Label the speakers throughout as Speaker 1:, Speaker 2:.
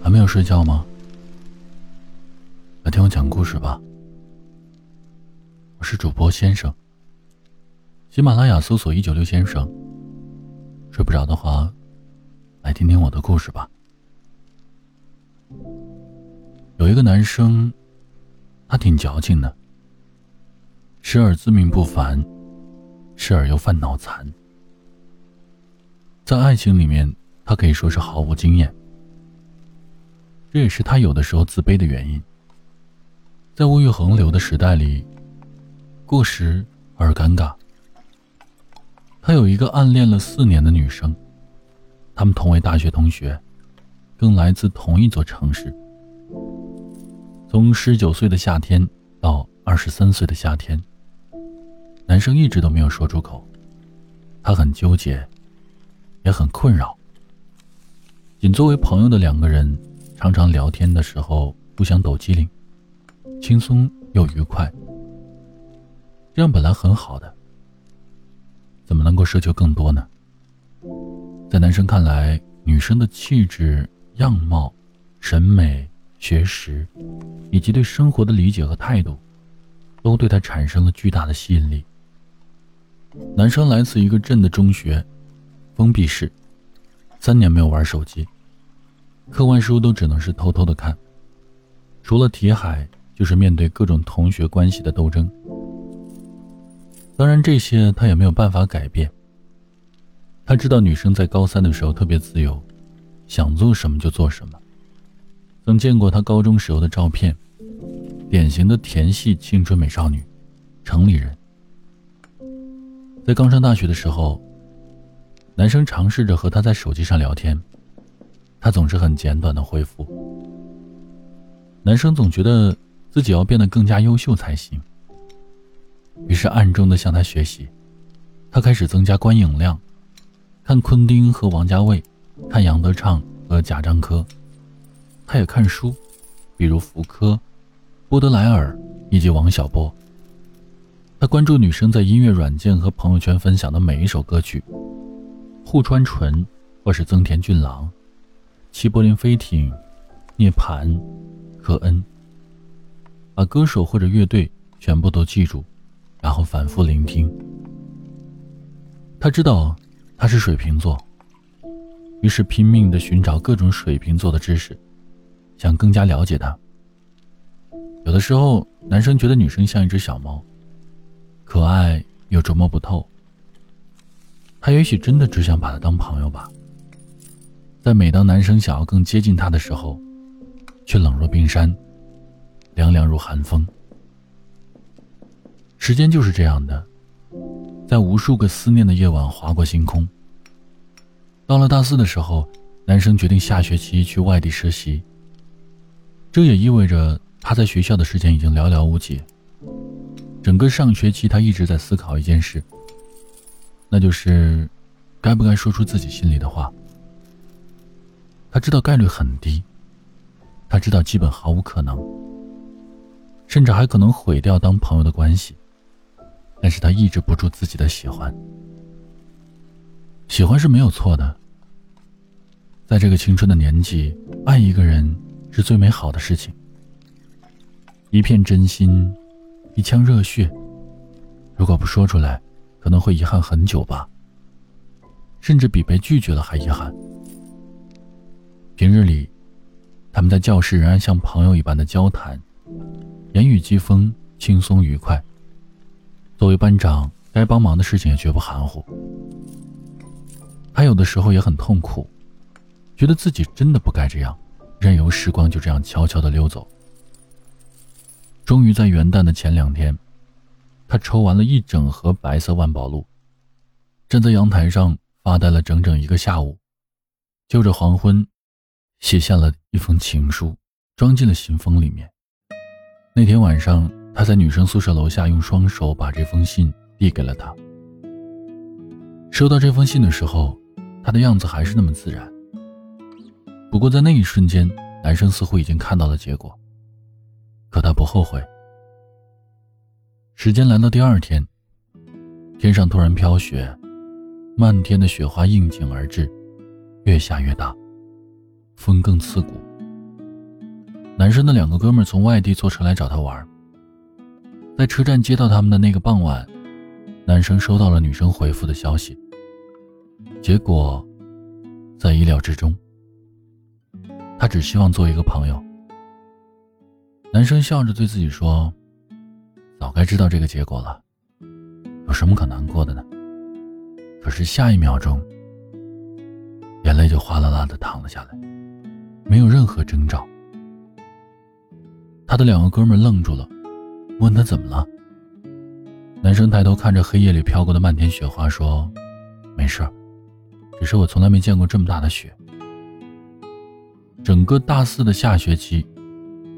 Speaker 1: 还没有睡觉吗？来听我讲故事吧。我是主播先生。喜马拉雅搜索“一九六先生”。睡不着的话，来听听我的故事吧。有一个男生，他挺矫情的，时而自命不凡，时而又犯脑残。在爱情里面，他可以说是毫无经验，这也是他有的时候自卑的原因。在物欲横流的时代里，过时而尴尬。他有一个暗恋了四年的女生，他们同为大学同学，更来自同一座城市。从十九岁的夏天到二十三岁的夏天，男生一直都没有说出口，他很纠结。也很困扰。仅作为朋友的两个人，常常聊天的时候互相抖机灵，轻松又愉快。这样本来很好的，怎么能够奢求更多呢？在男生看来，女生的气质、样貌、审美、学识，以及对生活的理解和态度，都对他产生了巨大的吸引力。男生来自一个镇的中学。封闭式，三年没有玩手机，课外书都只能是偷偷的看。除了题海，就是面对各种同学关系的斗争。当然，这些他也没有办法改变。他知道女生在高三的时候特别自由，想做什么就做什么。曾见过他高中时候的照片，典型的甜系青春美少女，城里人。在刚上大学的时候。男生尝试着和她在手机上聊天，她总是很简短的回复。男生总觉得自己要变得更加优秀才行，于是暗中的向她学习。他开始增加观影量，看昆汀和王家卫，看杨德畅和贾樟柯。他也看书，比如福柯、波德莱尔以及王小波。他关注女生在音乐软件和朋友圈分享的每一首歌曲。户川纯，或是增田俊郎，齐柏林飞艇，涅槃，科恩。把歌手或者乐队全部都记住，然后反复聆听。他知道他是水瓶座，于是拼命的寻找各种水瓶座的知识，想更加了解他。有的时候，男生觉得女生像一只小猫，可爱又琢磨不透。他也许真的只想把她当朋友吧。在每当男生想要更接近她的时候，却冷若冰山，凉凉如寒风。时间就是这样的，在无数个思念的夜晚划过星空。到了大四的时候，男生决定下学期去外地实习。这也意味着他在学校的时间已经寥寥无几。整个上学期，他一直在思考一件事。那就是，该不该说出自己心里的话？他知道概率很低，他知道基本毫无可能，甚至还可能毁掉当朋友的关系。但是他抑制不住自己的喜欢，喜欢是没有错的。在这个青春的年纪，爱一个人是最美好的事情。一片真心，一腔热血，如果不说出来。可能会遗憾很久吧，甚至比被拒绝了还遗憾。平日里，他们在教室仍然像朋友一般的交谈，言语激风，轻松愉快。作为班长，该帮忙的事情也绝不含糊。他有的时候也很痛苦，觉得自己真的不该这样，任由时光就这样悄悄的溜走。终于在元旦的前两天。他抽完了一整盒白色万宝路，站在阳台上发呆了整整一个下午，就着黄昏，写下了一封情书，装进了信封里面。那天晚上，他在女生宿舍楼下用双手把这封信递给了她。收到这封信的时候，他的样子还是那么自然。不过在那一瞬间，男生似乎已经看到了结果，可他不后悔。时间来到第二天，天上突然飘雪，漫天的雪花应景而至，越下越大，风更刺骨。男生的两个哥们从外地坐车来找他玩，在车站接到他们的那个傍晚，男生收到了女生回复的消息。结果，在意料之中。他只希望做一个朋友。男生笑着对自己说：“早该知道这个结果了，有什么可难过的呢？”可是下一秒钟，眼泪就哗啦啦的淌了下来，没有任何征兆。他的两个哥们愣住了，问他怎么了。男生抬头看着黑夜里飘过的漫天雪花，说：“没事只是我从来没见过这么大的雪。”整个大四的下学期，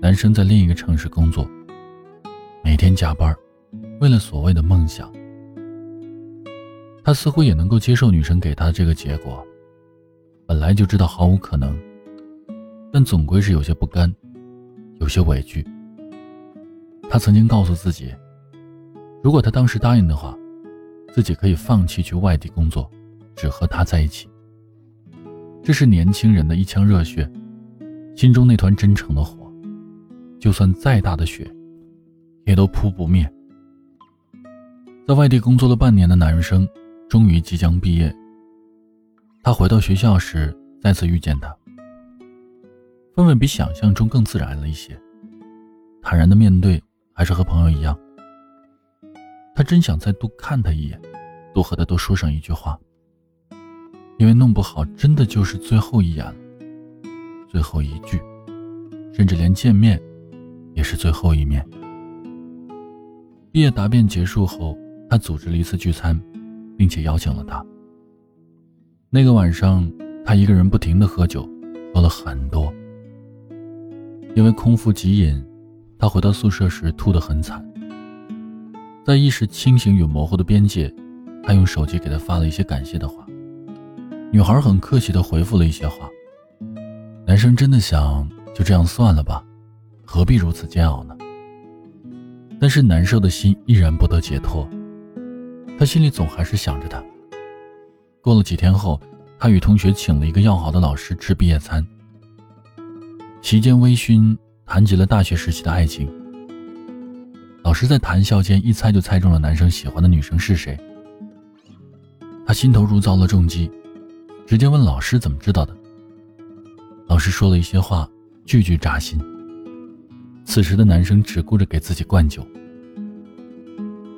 Speaker 1: 男生在另一个城市工作，每天加班，为了所谓的梦想。他似乎也能够接受女生给他的这个结果，本来就知道毫无可能，但总归是有些不甘，有些委屈。他曾经告诉自己，如果他当时答应的话，自己可以放弃去外地工作，只和他在一起。这是年轻人的一腔热血。心中那团真诚的火，就算再大的雪，也都扑不灭。在外地工作了半年的男生，终于即将毕业。他回到学校时，再次遇见他，氛围比想象中更自然了一些，坦然的面对，还是和朋友一样。他真想再多看他一眼，多和他多说上一句话，因为弄不好，真的就是最后一眼。最后一句，甚至连见面，也是最后一面。毕业答辩结束后，他组织了一次聚餐，并且邀请了他。那个晚上，他一个人不停的喝酒，喝了很多。因为空腹极饮，他回到宿舍时吐得很惨。在意识清醒与模糊的边界，他用手机给他发了一些感谢的话。女孩很客气的回复了一些话。男生真的想就这样算了吧，何必如此煎熬呢？但是难受的心依然不得解脱，他心里总还是想着他。过了几天后，他与同学请了一个要好的老师吃毕业餐，席间微醺，谈及了大学时期的爱情。老师在谈笑间一猜就猜中了男生喜欢的女生是谁，他心头如遭了重击，直接问老师怎么知道的。老师说了一些话，句句扎心。此时的男生只顾着给自己灌酒。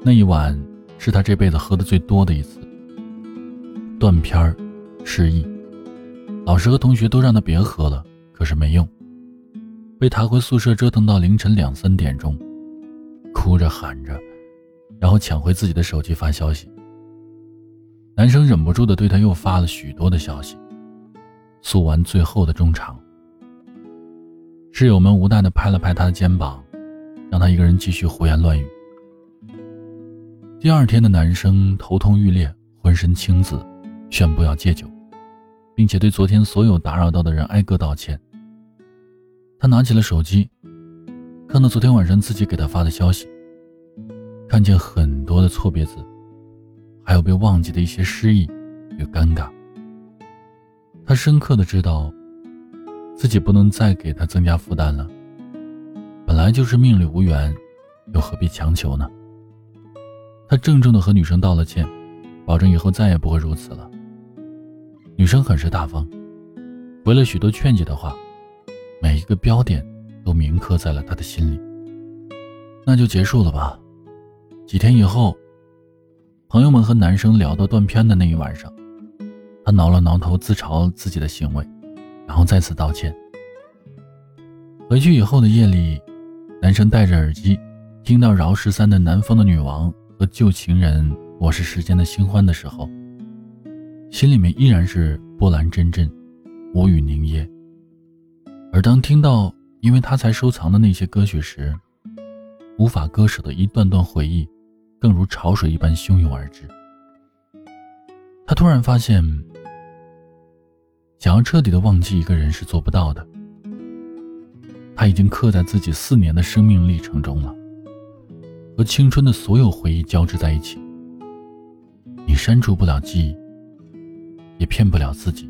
Speaker 1: 那一晚是他这辈子喝的最多的一次。断片儿，失忆，老师和同学都让他别喝了，可是没用，被抬回宿舍折腾到凌晨两三点钟，哭着喊着，然后抢回自己的手机发消息。男生忍不住的对他又发了许多的消息。诉完最后的衷肠，室友们无奈的拍了拍他的肩膀，让他一个人继续胡言乱语。第二天的男生头痛欲裂，浑身青紫，宣布要戒酒，并且对昨天所有打扰到的人挨个道歉。他拿起了手机，看到昨天晚上自己给他发的消息，看见很多的错别字，还有被忘记的一些失意与尴尬。他深刻的知道，自己不能再给他增加负担了。本来就是命里无缘，又何必强求呢？他郑重的和女生道了歉，保证以后再也不会如此了。女生很是大方，回了许多劝解的话，每一个标点都铭刻在了他的心里。那就结束了吧。几天以后，朋友们和男生聊到断片的那一晚上。他挠了挠头，自嘲自己的行为，然后再次道歉。回去以后的夜里，男生戴着耳机，听到饶十三的《南方的女王》和旧情人《我是时间的新欢》的时候，心里面依然是波澜阵阵，无语凝噎。而当听到因为他才收藏的那些歌曲时，无法割舍的一段段回忆，更如潮水一般汹涌而至。他突然发现。想要彻底的忘记一个人是做不到的，他已经刻在自己四年的生命历程中了，和青春的所有回忆交织在一起。你删除不了记忆，也骗不了自己，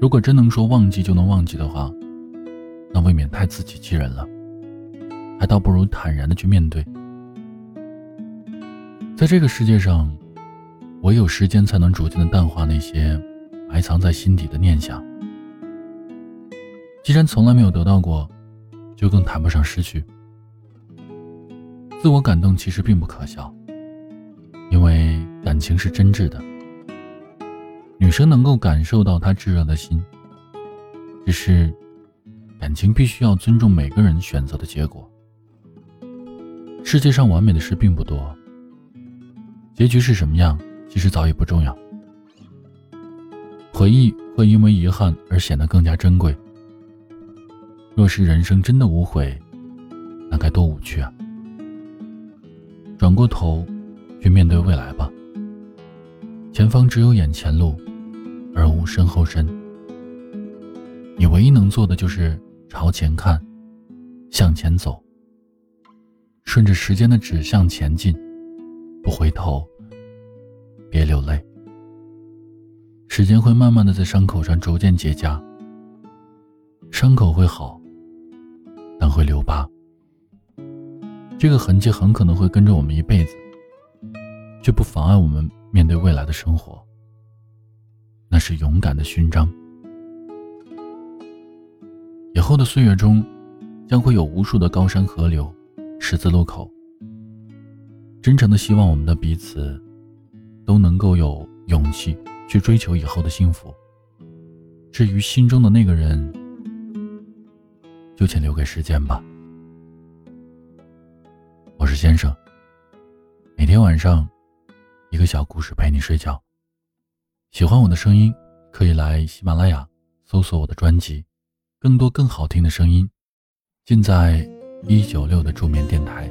Speaker 1: 如果真能说忘记就能忘记的话，那未免太自欺欺人了，还倒不如坦然的去面对。在这个世界上，唯有时间才能逐渐的淡化那些埋藏在心底的念想。既然从来没有得到过，就更谈不上失去。自我感动其实并不可笑，因为感情是真挚的。女生能够感受到他炙热的心，只是感情必须要尊重每个人选择的结果。世界上完美的事并不多，结局是什么样，其实早已不重要。回忆会因为遗憾而显得更加珍贵。若是人生真的无悔，那该多无趣啊！转过头，去面对未来吧。前方只有眼前路。而无身后身，你唯一能做的就是朝前看，向前走，顺着时间的指向前进，不回头，别流泪。时间会慢慢的在伤口上逐渐结痂，伤口会好，但会留疤。这个痕迹很可能会跟着我们一辈子，却不妨碍我们面对未来的生活。那是勇敢的勋章。以后的岁月中，将会有无数的高山河流、十字路口。真诚的希望我们的彼此，都能够有勇气去追求以后的幸福。至于心中的那个人，就请留给时间吧。我是先生，每天晚上，一个小故事陪你睡觉。喜欢我的声音，可以来喜马拉雅搜索我的专辑，更多更好听的声音，尽在一九六的助眠电台。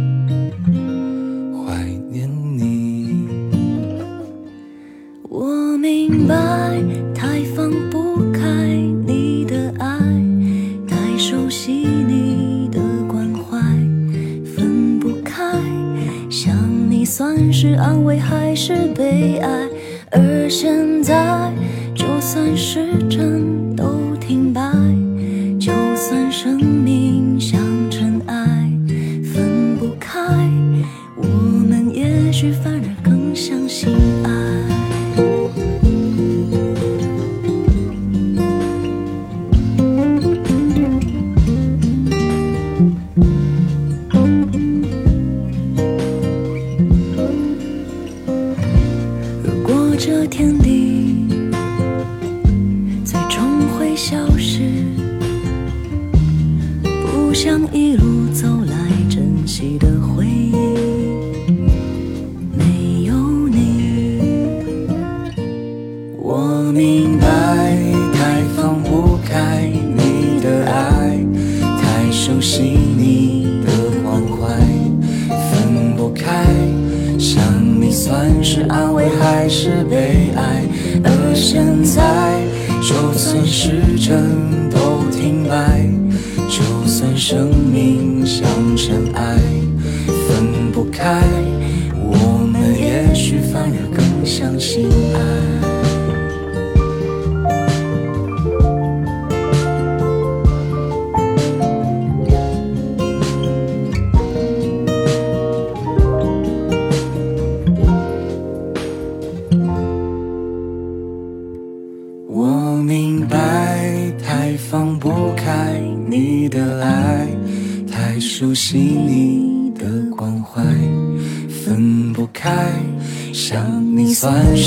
Speaker 2: 是悲哀？而现在，就算
Speaker 3: 是真时针